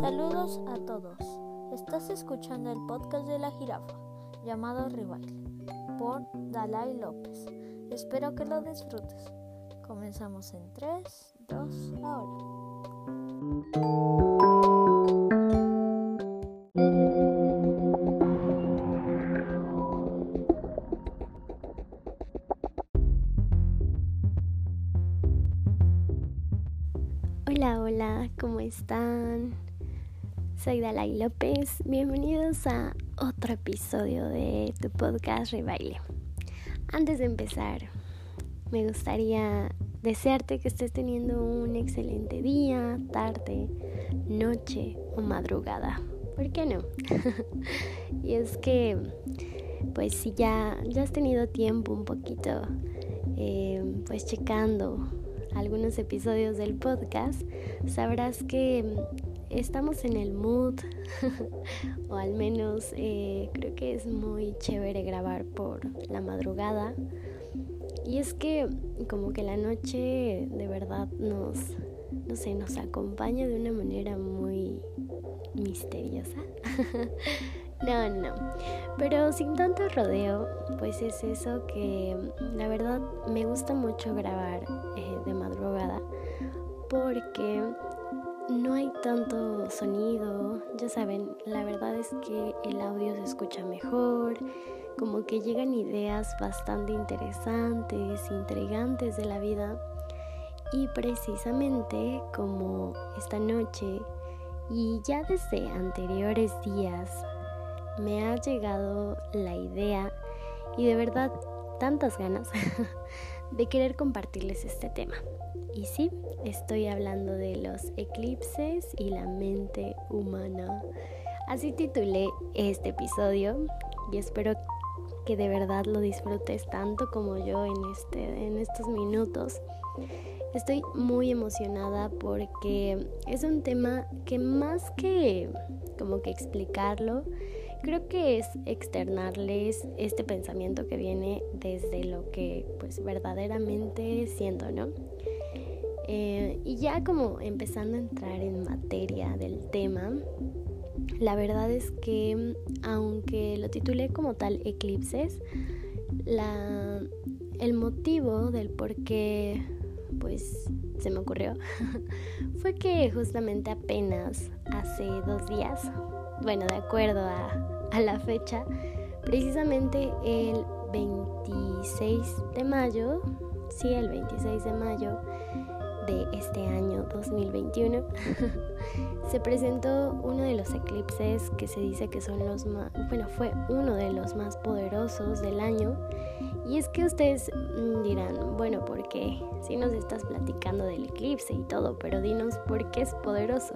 Saludos a todos. Estás escuchando el podcast de la jirafa llamado Rival por Dalai López. Espero que lo disfrutes. Comenzamos en 3, 2, ahora. Hola, hola, ¿cómo están? Soy Dalai López. Bienvenidos a otro episodio de tu podcast Rebaile. Antes de empezar, me gustaría desearte que estés teniendo un excelente día, tarde, noche o madrugada. ¿Por qué no? y es que, pues si ya, ya has tenido tiempo un poquito, eh, pues checando algunos episodios del podcast, sabrás que estamos en el mood, o al menos eh, creo que es muy chévere grabar por la madrugada. Y es que como que la noche de verdad nos, no sé, nos acompaña de una manera muy misteriosa. no, no. Pero sin tanto rodeo, pues es eso que la verdad me gusta mucho grabar eh, de madrugada porque no hay tanto sonido, ya saben, la verdad es que el audio se escucha mejor, como que llegan ideas bastante interesantes, intrigantes de la vida y precisamente como esta noche y ya desde anteriores días me ha llegado la idea y de verdad tantas ganas de querer compartirles este tema. Y sí, estoy hablando de los eclipses y la mente humana. Así titulé este episodio y espero que de verdad lo disfrutes tanto como yo en, este, en estos minutos. Estoy muy emocionada porque es un tema que más que como que explicarlo, creo que es externarles este pensamiento que viene desde lo que pues verdaderamente siento, ¿no? Eh, y ya como empezando a entrar en materia del tema, la verdad es que aunque lo titulé como tal Eclipses, la, el motivo del por qué pues se me ocurrió fue que justamente apenas hace dos días, bueno, de acuerdo a, a la fecha, precisamente el 26 de mayo, sí, el 26 de mayo, este año 2021 se presentó uno de los eclipses que se dice que son los más, bueno, fue uno de los más poderosos del año. Y es que ustedes mm, dirán, bueno, porque si nos estás platicando del eclipse y todo, pero dinos por qué es poderoso.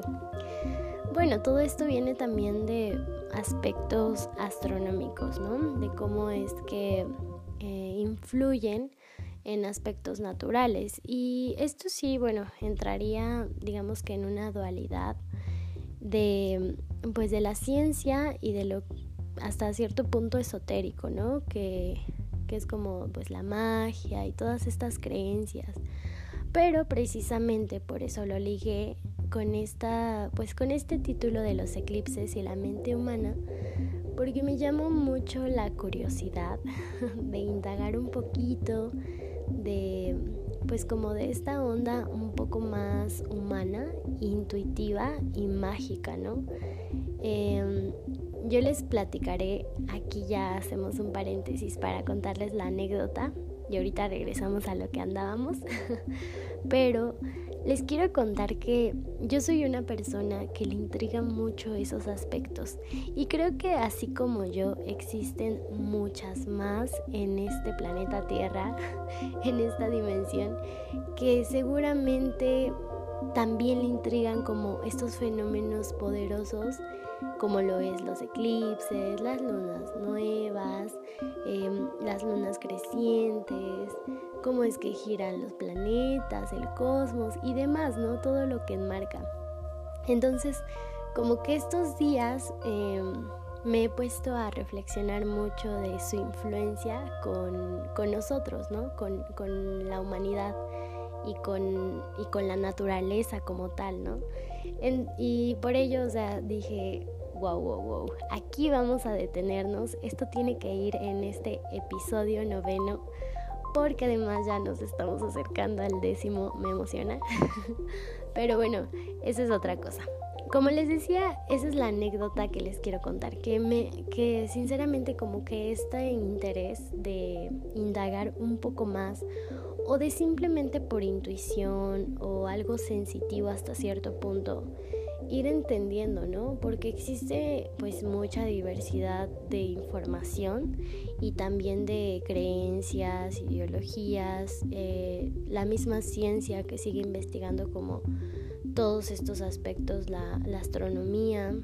Bueno, todo esto viene también de aspectos astronómicos, ¿no? De cómo es que eh, influyen en aspectos naturales. Y esto sí, bueno, entraría, digamos que en una dualidad de, pues, de la ciencia y de lo hasta cierto punto esotérico, ¿no? Que, que es como, pues, la magia y todas estas creencias. Pero precisamente por eso lo ligué con esta, pues, con este título de los eclipses y la mente humana, porque me llamó mucho la curiosidad de indagar un poquito de pues como de esta onda un poco más humana, intuitiva y mágica, ¿no? Em, yo les platicaré, aquí ya hacemos un paréntesis para contarles la anécdota y ahorita regresamos a lo que andábamos, pero les quiero contar que yo soy una persona que le intriga mucho esos aspectos y creo que así como yo existen muchas más en este planeta Tierra, en esta dimensión, que seguramente también le intrigan como estos fenómenos poderosos como lo es los eclipses, las lunas nuevas, em, las lunas crecientes, cómo es que giran los planetas, el cosmos y demás, ¿no? Todo lo que enmarca. Entonces, como que estos días em, me he puesto a reflexionar mucho de su influencia con, nosotros, ¿no? Con, con la humanidad. y con, y con la naturaleza como tal, ¿no? y por ello, o sea, dije, wow, wow, wow, aquí vamos a detenernos, esto tiene que ir en este episodio noveno, porque además ya nos estamos acercando al décimo, me emociona. Pero bueno, esa es otra cosa. Como les decía, esa es la anécdota que les quiero contar, que me que sinceramente como que este interés de indagar un poco más o de simplemente por intuición o algo sensitivo hasta cierto punto ir entendiendo, ¿no? Porque existe pues mucha diversidad de información y también de creencias, ideologías, eh, la misma ciencia que sigue investigando como todos estos aspectos, la, astronomía.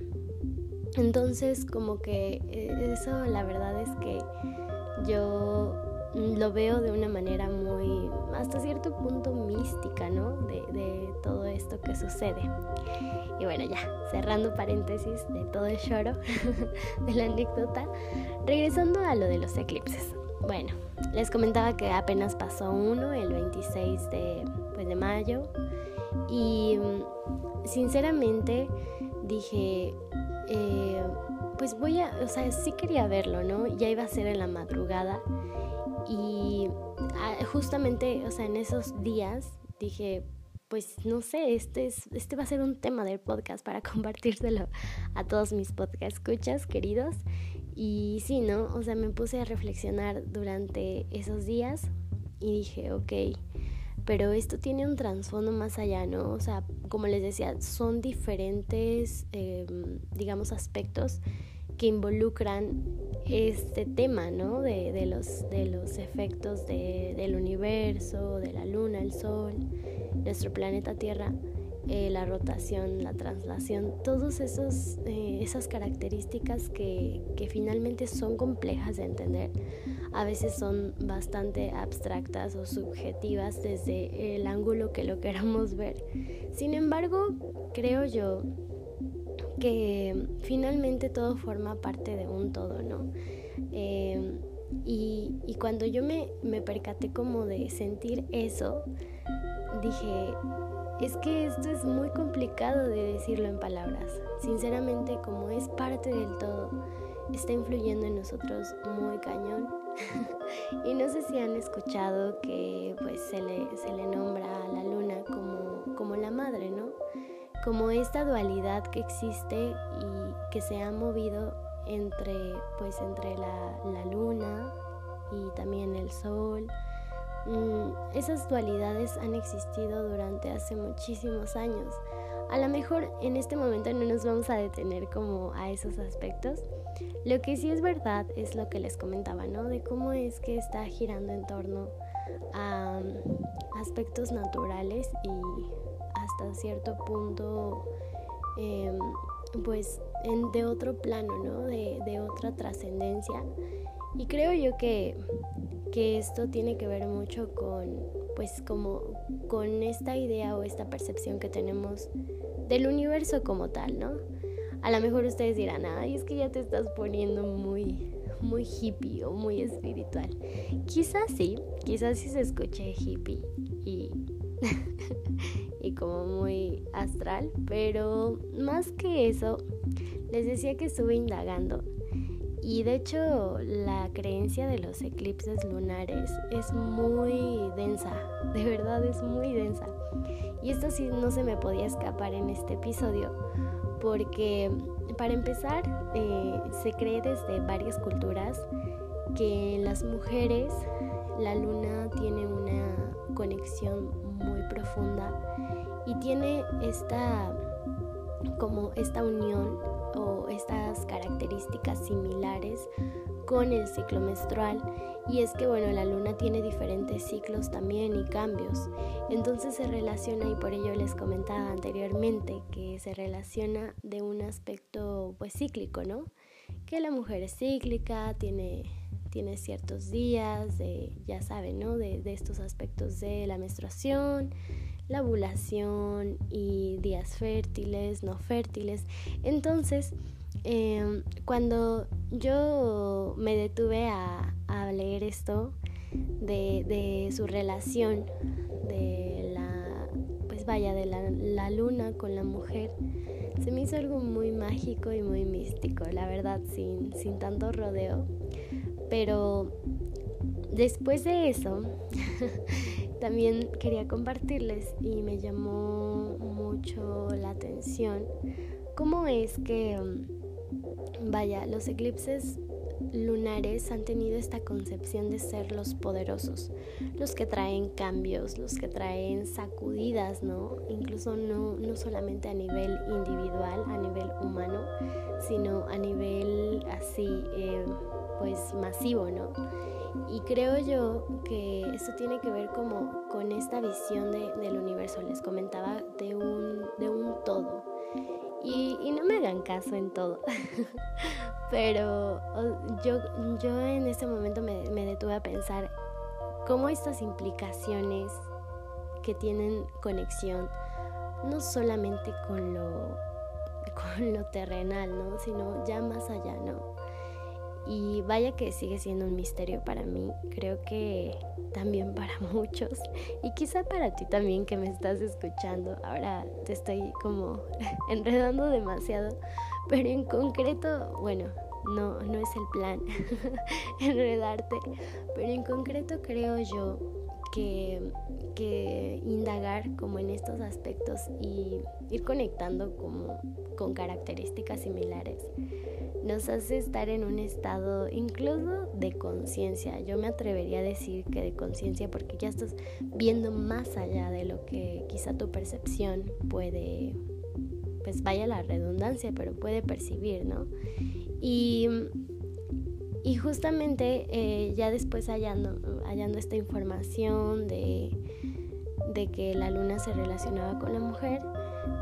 Entonces como que eh, eso la verdad es que yo lo veo de una manera muy, hasta cierto punto mística, ¿no? De, de, todo esto que sucede. Y bueno, ya, cerrando paréntesis de todo el choro, de la anécdota, regresando a lo de los eclipses. Bueno, les comentaba que apenas pasó uno, el 26 de, pues, de mayo, y mm, sinceramente dije, eh, pues voy a, o sea, sí quería verlo, ¿no? Ya iba a ser en la madrugada y ah, justamente, o sea, en esos días dije, pues no sé, este, es, este va a ser un tema del podcast para compartírselo a todos mis podcast escuchas queridos. Y sí, ¿no? O sea, me puse a reflexionar durante esos días y dije, ok, pero esto tiene un trasfondo más allá, ¿no? O sea, como les decía, son diferentes, em, digamos, aspectos que involucran este tema, ¿no? De, los, de los efectos del universo, de la luna, el sol, nuestro planeta Tierra, eh, la rotación, la traslación, todas eh, esas características que, que finalmente son complejas de entender. A veces son bastante abstractas o subjetivas desde el ángulo que lo queramos ver. Sin embargo, creo yo que finalmente todo forma parte de un todo, ¿no? Em, y, cuando yo me, me percaté como de sentir eso, dije, es que esto es muy complicado de decirlo en palabras. Sinceramente, como es parte del todo, está influyendo en nosotros muy cañón. y no sé si han escuchado que pues se le, se le nombra a la luna como, como la madre, ¿no? Como esta dualidad que existe y que se ha movido entre pues entre la, la luna y también el sol mm, esas dualidades han existido durante hace muchísimos años. A lo mejor en este momento no nos vamos a detener como a esos aspectos. Lo que sí es verdad es lo que les comentaba no de cómo es que está girando en torno a mm, aspectos naturales y hasta cierto punto, em, pues de otro plano, ¿no? De, otra trascendencia. Y creo yo que, que esto tiene que ver mucho con, pues como con esta idea o esta percepción que tenemos del universo como tal, ¿no? A lo mejor ustedes dirán, ay, es que ya te estás poniendo muy, muy hippie o muy espiritual. Quizás sí, quizás sí se escuche hippie y y como muy astral, pero más que eso, les decía que estuve indagando y de hecho la creencia de los eclipses lunares es muy densa, de verdad es muy densa. Y esto sí no se me podía escapar en este episodio porque para empezar eh, se cree desde varias culturas que las mujeres la luna tiene una conexión profunda y tiene esta como esta unión o estas características similares con el ciclo menstrual. Y es que bueno la luna tiene diferentes ciclos también y cambios. Entonces se relaciona y por ello les comentaba anteriormente que se relaciona de un aspecto pues cíclico no que la mujer es cíclica tiene tiene ciertos días de, ya saben, ¿no? De, estos aspectos de la menstruación, la ovulación y días fértiles, no fértiles. Entonces, em, cuando yo me detuve a, leer esto de, su relación de pues vaya, de la, luna con la mujer, se me hizo algo muy mágico y muy místico, la verdad, sin, sin tanto rodeo. Pero después de eso, también quería compartirles y me llamó mucho la atención cómo es que, vaya, los eclipses lunares han tenido esta concepción de ser los poderosos, los que traen cambios, los que traen sacudidas, ¿no? Incluso no, no solamente a nivel individual, a nivel humano, sino a nivel así, eh, pues masivo, ¿no? Y creo yo que esto tiene que ver como con esta visión de, del universo, les comentaba, de un, de un todo. Y, no me hagan caso en todo, pero yo, yo en ese momento me, me detuve a pensar cómo estas implicaciones que tienen conexión no solamente con lo, con lo terrenal, ¿no? sino ya más allá, ¿no? Y vaya que sigue siendo un misterio para mí, creo que también para muchos y quizá para ti también que me estás escuchando. Ahora te estoy como enredando demasiado, pero en concreto, bueno, no, no es el plan enredarte, pero en concreto creo yo que, que, indagar como en estos aspectos y ir conectando como con características similares nos hace estar en un estado incluso de conciencia. Yo me atrevería a decir que de conciencia porque ya estás viendo más allá de lo que quizá tu percepción puede, pues vaya la redundancia, pero puede percibir, ¿no? Y, y justamente eh, ya después hallando, hallando esta información de, de que la luna se relacionaba con la mujer,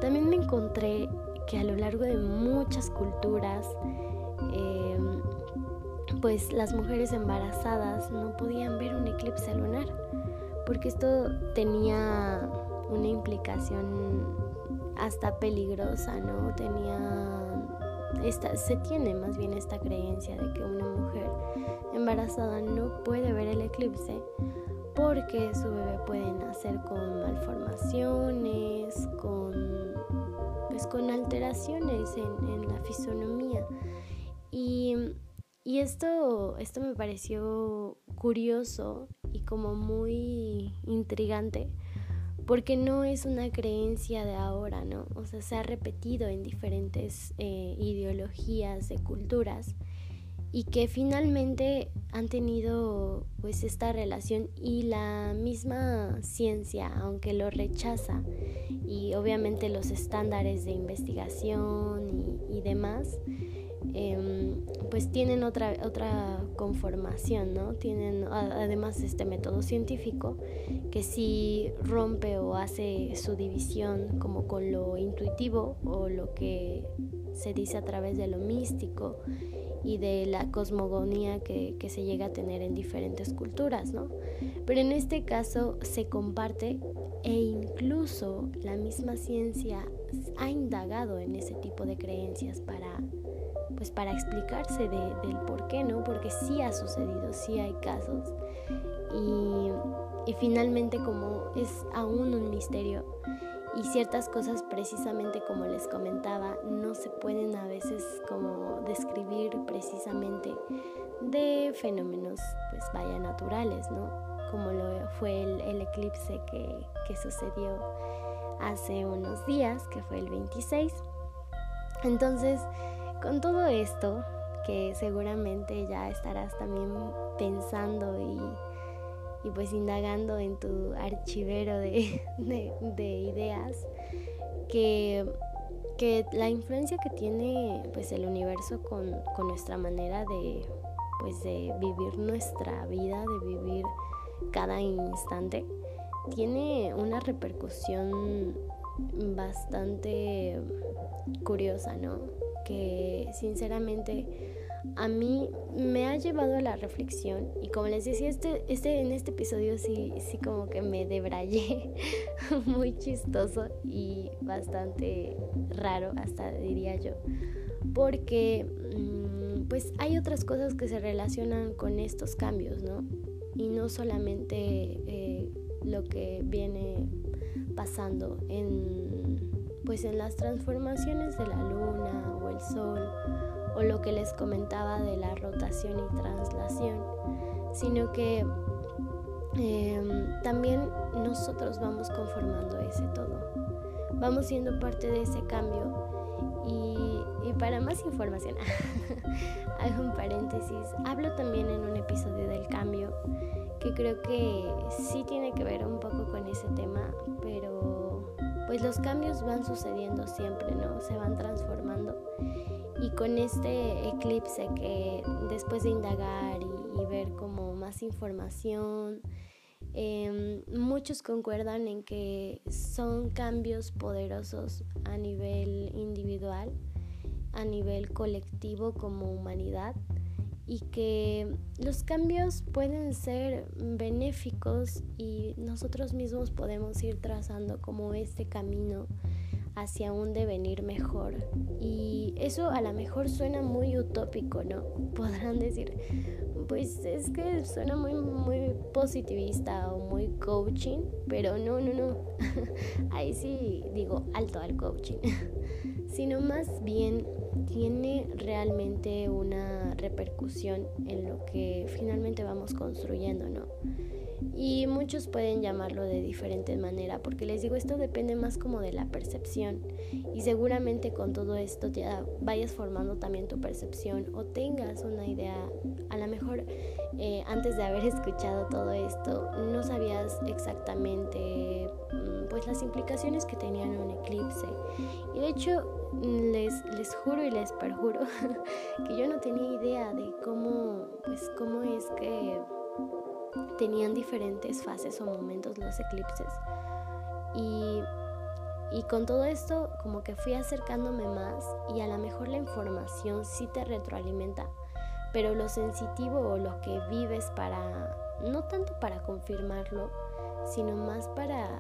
también me encontré que a lo largo de muchas culturas, Em, pues las mujeres embarazadas no podían ver un eclipse lunar, porque esto tenía una implicación hasta peligrosa, ¿no? Tenía esta, se tiene más bien esta creencia de que una mujer embarazada no puede ver el eclipse porque su bebé puede nacer con malformaciones, con pues con alteraciones en, en la fisonomía. Y, y esto, esto me pareció curioso y como muy intrigante porque no es una creencia de ahora, ¿no? O sea, se ha repetido en diferentes eh, ideologías de culturas y que finalmente han tenido pues esta relación y la misma ciencia, aunque lo rechaza y obviamente los estándares de investigación y, y demás, Em, pues tienen otra, otra conformación, ¿no? Tienen además este método científico que si rompe o hace su división como con lo intuitivo o lo que se dice a través de lo místico y de la cosmogonía que, que, se llega a tener en diferentes culturas, ¿no? Pero en este caso se comparte e incluso la misma ciencia ha indagado en ese tipo de creencias para pues para explicarse de, del por qué, ¿no? Porque sí ha sucedido, sí hay casos. Y, y finalmente como es aún un misterio y ciertas cosas precisamente como les comentaba no se pueden a veces como describir precisamente de fenómenos pues vaya naturales, ¿no? Como lo fue el, el eclipse que, que sucedió hace unos días, que fue el 26. Entonces, con todo esto, que seguramente ya estarás también pensando y, pues indagando en tu archivero de, ideas, que, que, la influencia que tiene pues el universo con, con nuestra manera de, pues, de vivir nuestra vida, de vivir cada instante, tiene una repercusión bastante curiosa, ¿no? que sinceramente a mí me ha llevado a la reflexión y como les decía este, este en este episodio sí sí como que me debrayé muy chistoso y bastante raro hasta diría yo porque mm, pues hay otras cosas que se relacionan con estos cambios no y no solamente eh, lo que viene pasando en pues en las transformaciones de la luna o el sol o lo que les comentaba de la rotación y translación, sino que em, también nosotros vamos conformando ese todo, vamos siendo parte de ese cambio. Y, y para más información, hago un paréntesis, hablo también en un episodio del cambio que creo que sí tiene que ver un poco con ese tema, pero pues los cambios van sucediendo siempre, ¿no? Se van transformando. Y con este eclipse que después de indagar y, ver como más información, em, muchos concuerdan en que son cambios poderosos a nivel individual, a nivel colectivo como humanidad y que los cambios pueden ser benéficos y nosotros mismos podemos ir trazando como este camino hacia un devenir mejor. Y eso a lo mejor suena muy utópico, ¿no? Podrán decir, pues es que suena muy, muy positivista o muy coaching, pero no, no, no. Ahí sí digo alto al coaching. Sino más bien tiene realmente una repercusión en lo que finalmente vamos construyendo, ¿no? Y muchos pueden llamarlo de diferente manera, porque les digo, esto depende más como de la percepción. Y seguramente con todo esto ya vayas formando también tu percepción o tengas una idea, a lo mejor eh, antes de haber escuchado todo esto, no sabías exactamente mm, pues las implicaciones que tenían un eclipse. Y de hecho, les, les juro y les perjuro que yo no tenía idea de cómo, pues, cómo es que tenían diferentes fases o momentos los eclipses. Y, y con todo esto como que fui acercándome más y a lo mejor la información sí te retroalimenta, pero lo sensitivo o lo que vives para, no tanto para confirmarlo, sino más para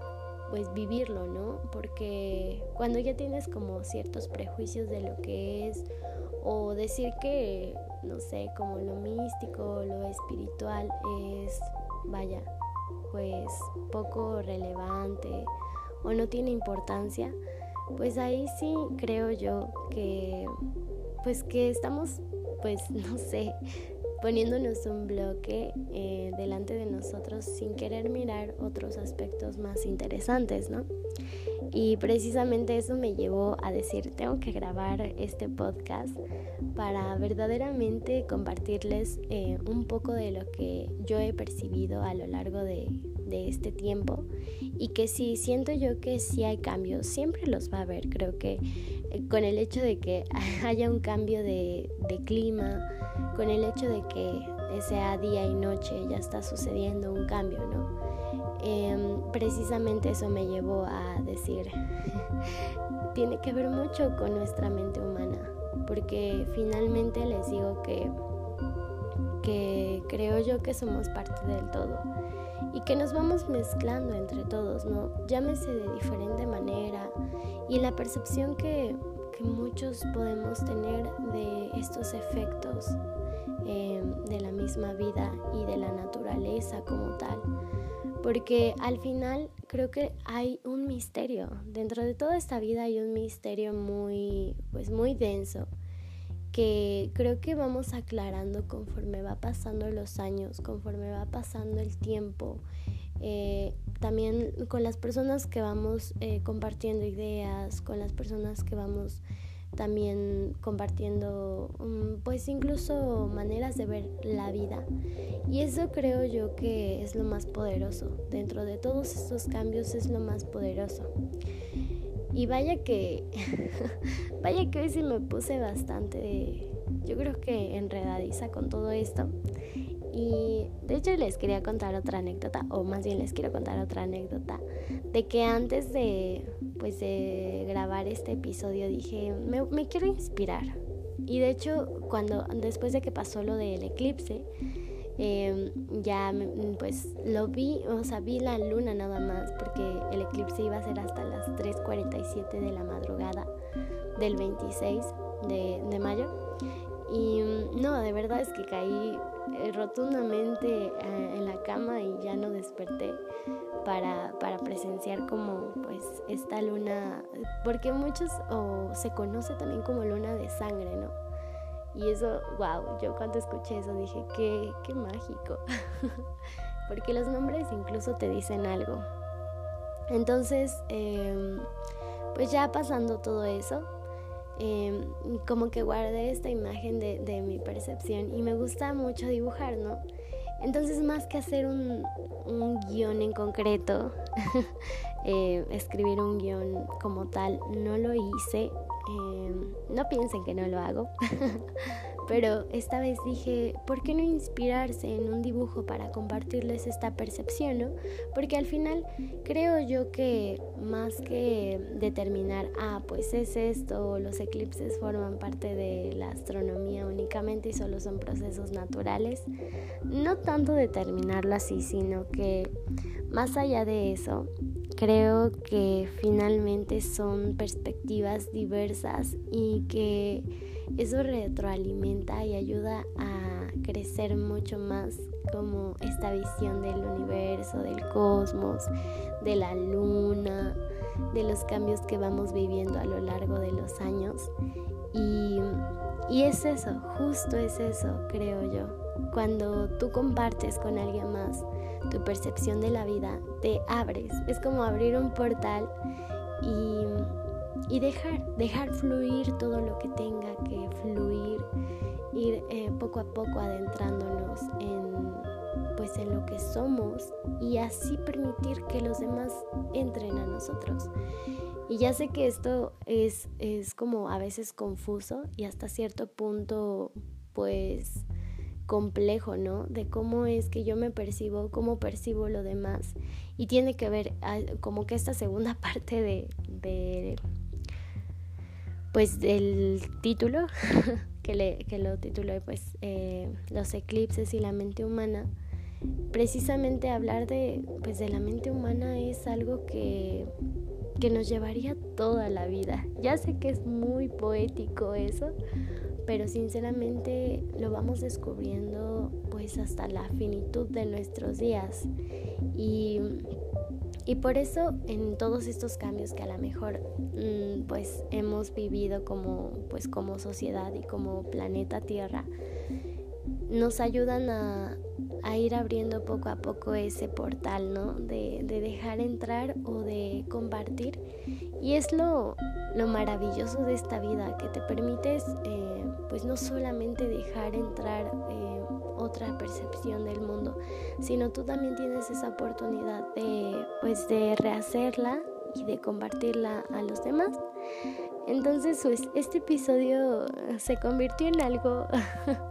pues vivirlo, ¿no? Porque cuando ya tienes como ciertos prejuicios de lo que es o decir que, no sé, como lo místico, lo espiritual es vaya, pues poco relevante o no tiene importancia, pues ahí sí creo yo que pues que estamos pues no sé poniéndonos un bloque eh, delante de nosotros sin querer mirar otros aspectos más interesantes, ¿no? Y precisamente eso me llevó a decir, tengo que grabar este podcast para verdaderamente compartirles eh, un poco de lo que yo he percibido a lo largo de, este tiempo y que si siento yo que sí hay cambios, siempre los va a haber. Creo que eh, con el hecho de que haya un cambio de, de clima, con el hecho de que sea día y noche, ya está sucediendo un cambio, ¿no? Em, precisamente eso me llevó a decir, tiene que ver mucho con nuestra mente humana, porque finalmente les digo que, que creo yo que somos parte del todo y que nos vamos mezclando entre todos, ¿no? Llámese de diferente manera y la percepción que, que muchos podemos tener de estos efectos em, de la misma vida y de la naturaleza como tal porque al final creo que hay un misterio. Dentro de toda esta vida hay un misterio muy, pues muy denso que creo que vamos aclarando conforme va pasando los años, conforme va pasando el tiempo. Eh, también con las personas que vamos eh, compartiendo ideas, con las personas que vamos también compartiendo mm, pues incluso maneras de ver la vida. Y eso creo yo que es lo más poderoso. Dentro de todos estos cambios es lo más poderoso. Y vaya que vaya que hoy sí me puse bastante yo creo que enredadiza con todo esto y de hecho les quería contar otra anécdota, o más bien les quiero contar otra anécdota, de que antes de, pues, de grabar este episodio dije, me, quiero inspirar. Y de hecho, cuando, después de que pasó lo del eclipse, em, ya pues lo vi, o sea, vi la luna nada más, porque el eclipse iba a ser hasta las 3.47 de la madrugada del 26 de, de mayo. Y no, de verdad es que caí eh, rotundamente eh, en la cama y ya no desperté para, para presenciar como pues esta luna, porque muchos se conoce también como luna de sangre, ¿no? Y eso, wow, yo cuando escuché eso dije, qué, qué mágico, porque los nombres incluso te dicen algo. Entonces, em, pues ya pasando todo eso, em, como que guardé esta imagen de, de mi percepción y me gusta mucho dibujar, ¿no? Entonces, más que hacer un, un guion en concreto, eh, escribir un guion como tal, no lo hice. Eh, no piensen que no lo hago. Pero esta vez dije, ¿por qué no inspirarse en un dibujo para compartirles esta percepción? ¿no? Porque al final creo yo que más que determinar, ah, pues es esto, los eclipses forman parte de la astronomía únicamente y solo son procesos naturales, no tanto determinarlo así, sino que más allá de eso, creo que finalmente son perspectivas diversas y que eso retroalimenta y ayuda a crecer mucho más como esta visión del universo, del cosmos, de la luna, de los cambios que vamos viviendo a lo largo de los años. Y, y es eso, justo es eso, creo yo. Cuando tú compartes con alguien más tu percepción de la vida, te abres. Es como abrir un portal y y dejar, dejar fluir todo lo que tenga que fluir, ir eh, poco a poco adentrándonos en pues en lo que somos y así permitir que los demás entren a nosotros. Y ya sé que esto es, es como a veces confuso y hasta cierto punto pues complejo, ¿no? De cómo es que yo me percibo, cómo percibo lo demás. Y tiene que ver ah, como que esta segunda parte de, de pues del título, que, le, que lo titulé pues eh, Los eclipses y la mente humana, precisamente hablar de, pues, de la mente humana es algo que, que nos llevaría toda la vida. Ya sé que es muy poético eso, pero sinceramente lo vamos descubriendo pues hasta la finitud de nuestros días. Y y por eso en todos estos cambios que a lo mejor mm, pues hemos vivido como, pues, como sociedad y como planeta Tierra, nos ayudan a, ir abriendo poco a poco ese portal, ¿no? De, dejar entrar o de compartir. Y es lo, maravilloso de esta vida, que te permites eh, pues no solamente dejar entrar eh, otra percepción del mundo, sino tú también tienes esa oportunidad de, pues, de rehacerla y de compartirla a los demás. Entonces, pues, este episodio se convirtió en algo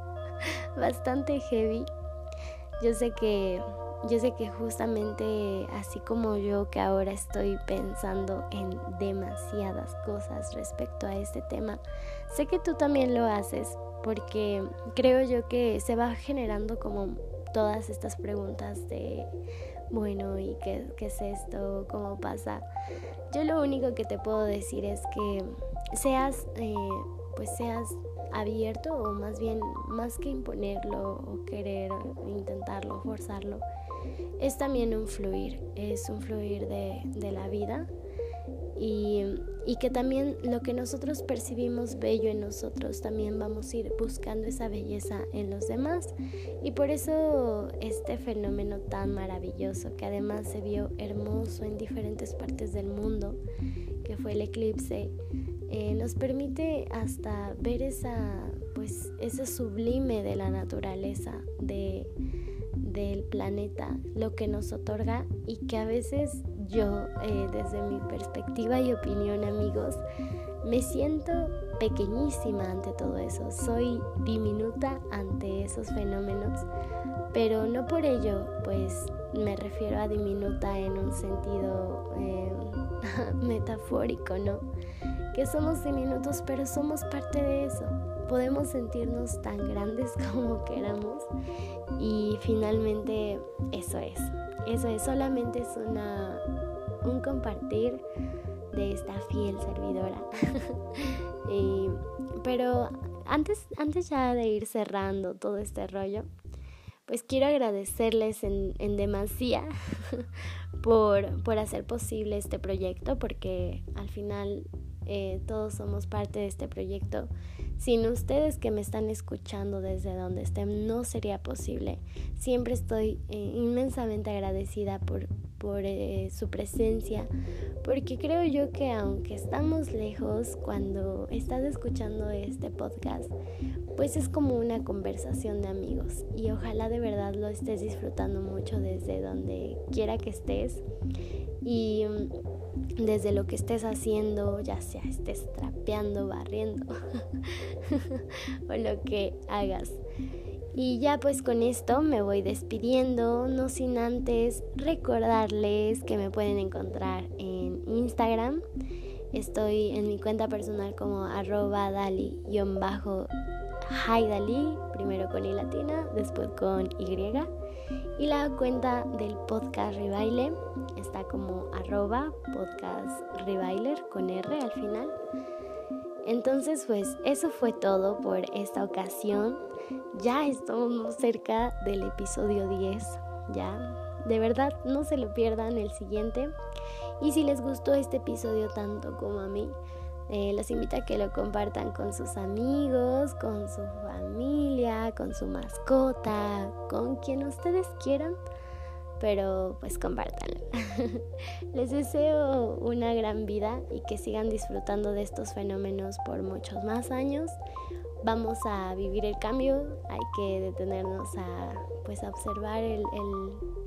bastante heavy. Yo sé que yo sé que justamente así como yo que ahora estoy pensando en demasiadas cosas respecto a este tema, sé que tú también lo haces porque creo yo que se va generando como todas estas preguntas de, bueno, ¿y qué, es esto? ¿Cómo pasa? Yo lo único que te puedo decir es que seas, eh, pues seas abierto o más bien, más que imponerlo o querer intentarlo, forzarlo, es también un fluir, es un fluir de, de la vida y, que también lo que nosotros percibimos bello en nosotros, también vamos a ir buscando esa belleza en los demás. Y por eso este fenómeno tan maravilloso, que además se vio hermoso en diferentes partes del mundo, que fue el eclipse, eh, nos permite hasta ver esa, pues, ese sublime de la naturaleza, de, del planeta, lo que nos otorga y que a veces yo, eh, desde mi perspectiva y opinión, amigos, me siento pequeñísima ante todo eso. Soy diminuta ante esos fenómenos, pero no por ello, pues me refiero a diminuta en un sentido eh, metafórico, ¿no? Que somos diminutos, pero somos parte de eso. Podemos sentirnos tan grandes como queramos y finalmente eso es. Eso es, solamente es una, un compartir de esta fiel servidora. pero antes, antes ya de ir cerrando todo este rollo, pues quiero agradecerles en, en demasía por, por hacer posible este proyecto, porque al final eh, todos somos parte de este proyecto. Sin ustedes que me están escuchando desde donde estén, no sería posible. Siempre estoy eh, inmensamente agradecida por, por eh, su presencia, porque creo yo que aunque estamos lejos, cuando estás escuchando este podcast, pues es como una conversación de amigos y ojalá de verdad lo estés disfrutando mucho desde donde quiera que estés. Y mm, desde lo que estés haciendo, ya sea estés trapeando, barriendo o lo que hagas. Y ya pues con esto me voy despidiendo, no sin antes recordarles que me pueden encontrar en Instagram. Estoy en mi cuenta personal como arroba dali-haidali, primero con i latina, después con y. Y la cuenta del podcast Rebaile está como arroba podcast Rebailer con R al final. Entonces pues eso fue todo por esta ocasión. Ya estamos cerca del episodio 10. Ya, de verdad no se lo pierdan el siguiente. Y si les gustó este episodio tanto como a mí, eh, los invito a que lo compartan con sus amigos, con su familia, con su mascota, con quien ustedes quieran, pero pues compártanlo. Les deseo una gran vida y que sigan disfrutando de estos fenómenos por muchos más años. Vamos a vivir el cambio, hay que detenernos a pues observar el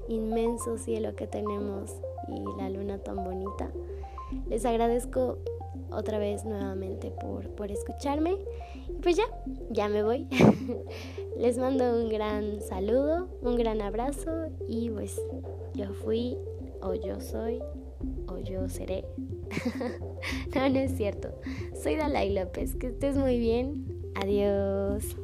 inmenso cielo que tenemos y la luna tan bonita. Les agradezco otra vez nuevamente por, por escucharme. Y pues ya, ya me voy. Les mando un gran saludo, un gran abrazo y pues yo fui o yo soy o yo seré. no, no es cierto. Soy Dalai López. Que estés muy bien. Adiós.